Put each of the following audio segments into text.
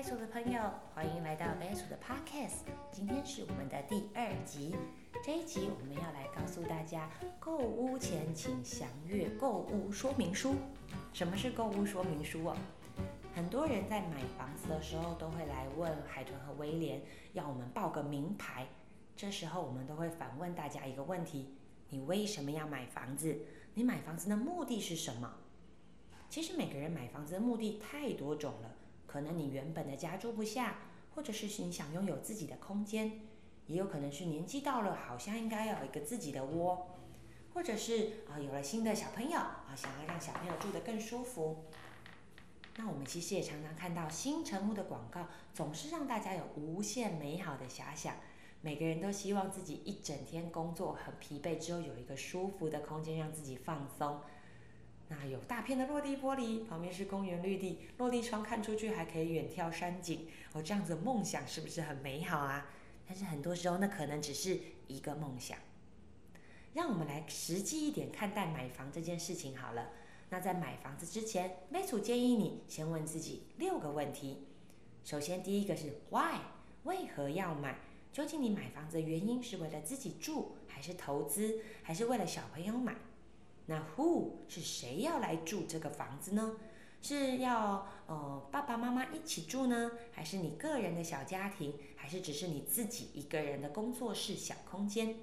白鼠的朋友，欢迎来到白鼠的 Podcast。今天是我们的第二集，这一集我们要来告诉大家，购物前请详阅购物说明书。什么是购物说明书哦？很多人在买房子的时候都会来问海豚和威廉，要我们报个名牌。这时候我们都会反问大家一个问题：你为什么要买房子？你买房子的目的是什么？其实每个人买房子的目的太多种了。可能你原本的家住不下，或者是你想拥有自己的空间，也有可能是年纪到了，好像应该要有一个自己的窝，或者是啊有了新的小朋友啊，想要让小朋友住得更舒服。那我们其实也常常看到新成屋的广告，总是让大家有无限美好的遐想。每个人都希望自己一整天工作很疲惫之后，有一个舒服的空间让自己放松。那有大片的落地玻璃，旁边是公园绿地，落地窗看出去还可以远眺山景。哦，这样子梦想是不是很美好啊？但是很多时候那可能只是一个梦想。让我们来实际一点看待买房这件事情好了。那在买房子之前，梅楚建议你先问自己六个问题。首先第一个是 Why？为何要买？究竟你买房子的原因是为了自己住，还是投资，还是为了小朋友买？那 who 是谁要来住这个房子呢？是要呃爸爸妈妈一起住呢，还是你个人的小家庭，还是只是你自己一个人的工作室小空间？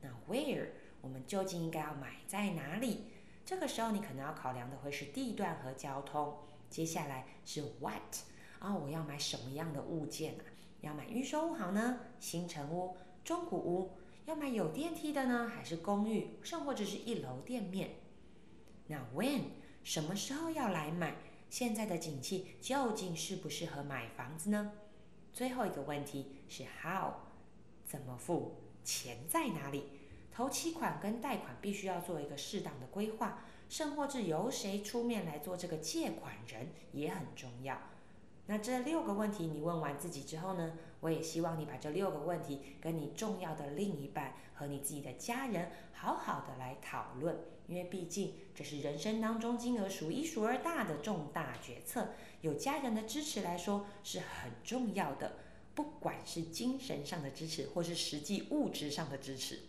那 where 我们究竟应该要买在哪里？这个时候你可能要考量的会是地段和交通。接下来是 what 啊，我要买什么样的物件啊？要买预售屋好呢，新城屋、中古屋？要买有电梯的呢，还是公寓，甚或者是一楼店面？那 when 什么时候要来买？现在的景气究竟适不适合买房子呢？最后一个问题是 how 怎么付？钱在哪里？头期款跟贷款必须要做一个适当的规划，甚或是由谁出面来做这个借款人也很重要。那这六个问题你问完自己之后呢？我也希望你把这六个问题跟你重要的另一半和你自己的家人好好的来讨论，因为毕竟这是人生当中金额数一数二大的重大决策，有家人的支持来说是很重要的，不管是精神上的支持或是实际物质上的支持。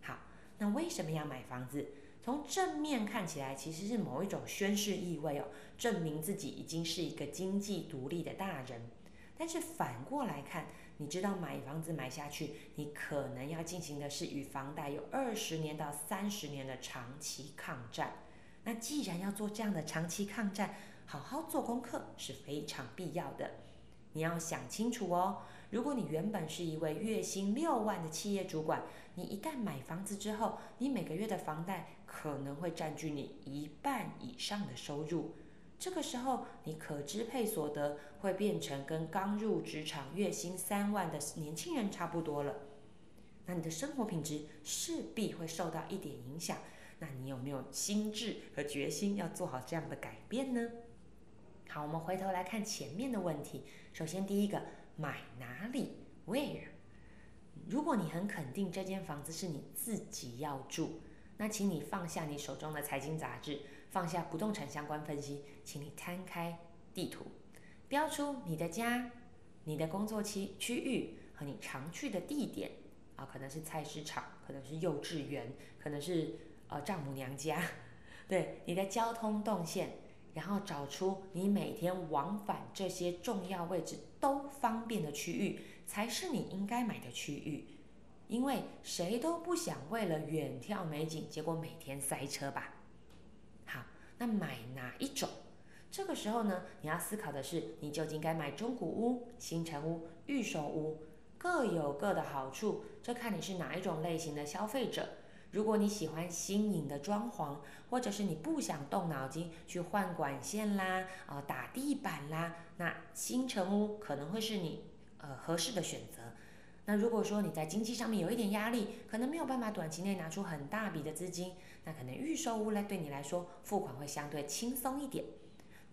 好，那为什么要买房子？从正面看起来，其实是某一种宣誓意味哦，证明自己已经是一个经济独立的大人。但是反过来看，你知道买房子买下去，你可能要进行的是与房贷有二十年到三十年的长期抗战。那既然要做这样的长期抗战，好好做功课是非常必要的。你要想清楚哦。如果你原本是一位月薪六万的企业主管，你一旦买房子之后，你每个月的房贷可能会占据你一半以上的收入。这个时候，你可支配所得会变成跟刚入职场月薪三万的年轻人差不多了。那你的生活品质势必会受到一点影响。那你有没有心智和决心要做好这样的改变呢？好，我们回头来看前面的问题。首先，第一个。买哪里？Where？如果你很肯定这间房子是你自己要住，那请你放下你手中的财经杂志，放下不动产相关分析，请你摊开地图，标出你的家、你的工作区区域和你常去的地点啊，可能是菜市场，可能是幼稚园，可能是呃丈母娘家，对你的交通动线。然后找出你每天往返这些重要位置都方便的区域，才是你应该买的区域。因为谁都不想为了远眺美景，结果每天塞车吧。好，那买哪一种？这个时候呢，你要思考的是，你究竟该买中古屋、新城屋、预售屋，各有各的好处，这看你是哪一种类型的消费者。如果你喜欢新颖的装潢，或者是你不想动脑筋去换管线啦、呃打地板啦，那新城屋可能会是你呃合适的选择。那如果说你在经济上面有一点压力，可能没有办法短期内拿出很大笔的资金，那可能预售屋呢对你来说付款会相对轻松一点。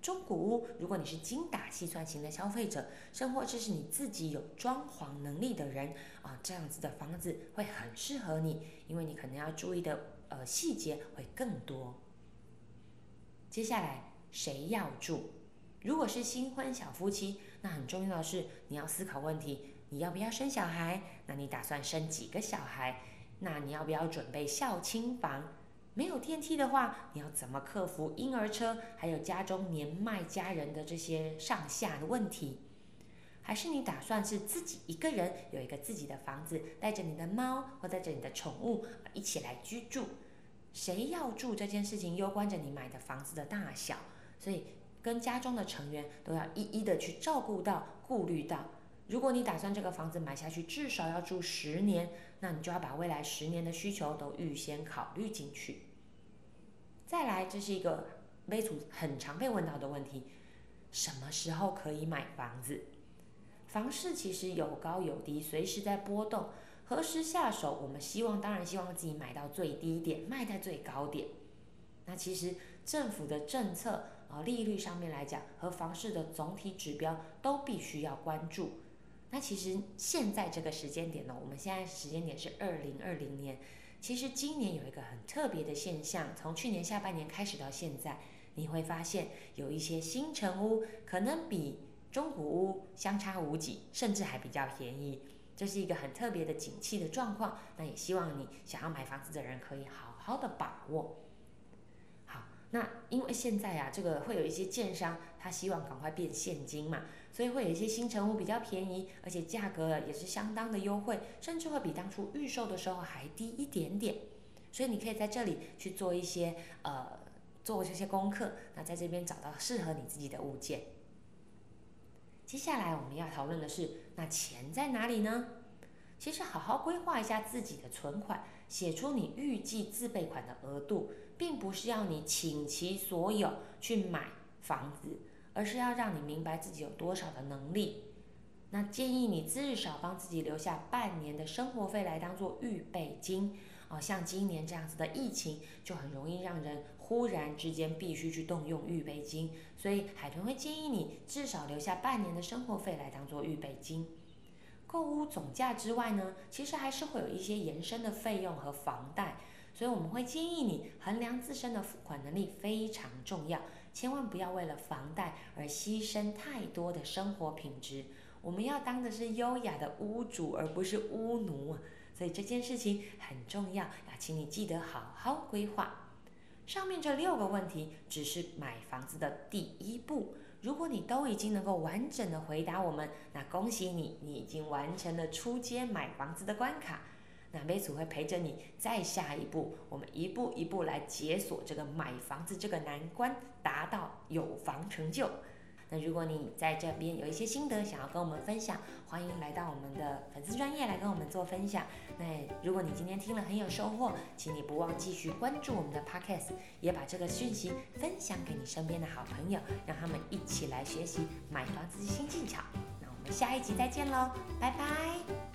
中古屋，如果你是精打细算型的消费者，甚或者是你自己有装潢能力的人啊，这样子的房子会很适合你，因为你可能要注意的呃细节会更多。接下来谁要住？如果是新婚小夫妻，那很重要的是，你要思考问题：你要不要生小孩？那你打算生几个小孩？那你要不要准备孝亲房？没有电梯的话，你要怎么克服婴儿车，还有家中年迈家人的这些上下的问题？还是你打算是自己一个人有一个自己的房子，带着你的猫或带着你的宠物一起来居住？谁要住这件事情攸关着你买的房子的大小，所以跟家中的成员都要一一的去照顾到、顾虑到。如果你打算这个房子买下去至少要住十年，那你就要把未来十年的需求都预先考虑进去。再来，这是一个微组很常被问到的问题：什么时候可以买房子？房市其实有高有低，随时在波动。何时下手？我们希望，当然希望自己买到最低点，卖在最高点。那其实政府的政策啊，利率上面来讲，和房市的总体指标都必须要关注。那其实现在这个时间点呢，我们现在时间点是二零二零年。其实今年有一个很特别的现象，从去年下半年开始到现在，你会发现有一些新城屋可能比中古屋相差无几，甚至还比较便宜。这是一个很特别的景气的状况，那也希望你想要买房子的人可以好好的把握。那因为现在啊，这个会有一些建商，他希望赶快变现金嘛，所以会有一些新成屋比较便宜，而且价格也是相当的优惠，甚至会比当初预售的时候还低一点点。所以你可以在这里去做一些呃做这些功课，那在这边找到适合你自己的物件。接下来我们要讨论的是，那钱在哪里呢？其实好好规划一下自己的存款，写出你预计自备款的额度，并不是要你倾其所有去买房子，而是要让你明白自己有多少的能力。那建议你至少帮自己留下半年的生活费来当做预备金。哦，像今年这样子的疫情，就很容易让人忽然之间必须去动用预备金，所以海豚会建议你至少留下半年的生活费来当做预备金。购物总价之外呢，其实还是会有一些延伸的费用和房贷，所以我们会建议你衡量自身的付款能力非常重要，千万不要为了房贷而牺牲太多的生活品质。我们要当的是优雅的屋主，而不是屋奴。所以这件事情很重要，要请你记得好好规划。上面这六个问题只是买房子的第一步，如果你都已经能够完整的回答我们，那恭喜你，你已经完成了出街买房子的关卡。那梅组会陪着你再下一步，我们一步一步来解锁这个买房子这个难关，达到有房成就。那如果你在这边有一些心得想要跟我们分享，欢迎来到我们的粉丝专业来跟我们做分享。那如果你今天听了很有收获，请你不忘继续关注我们的 podcast，也把这个讯息分享给你身边的好朋友，让他们一起来学习买房子新技巧。那我们下一集再见喽，拜拜。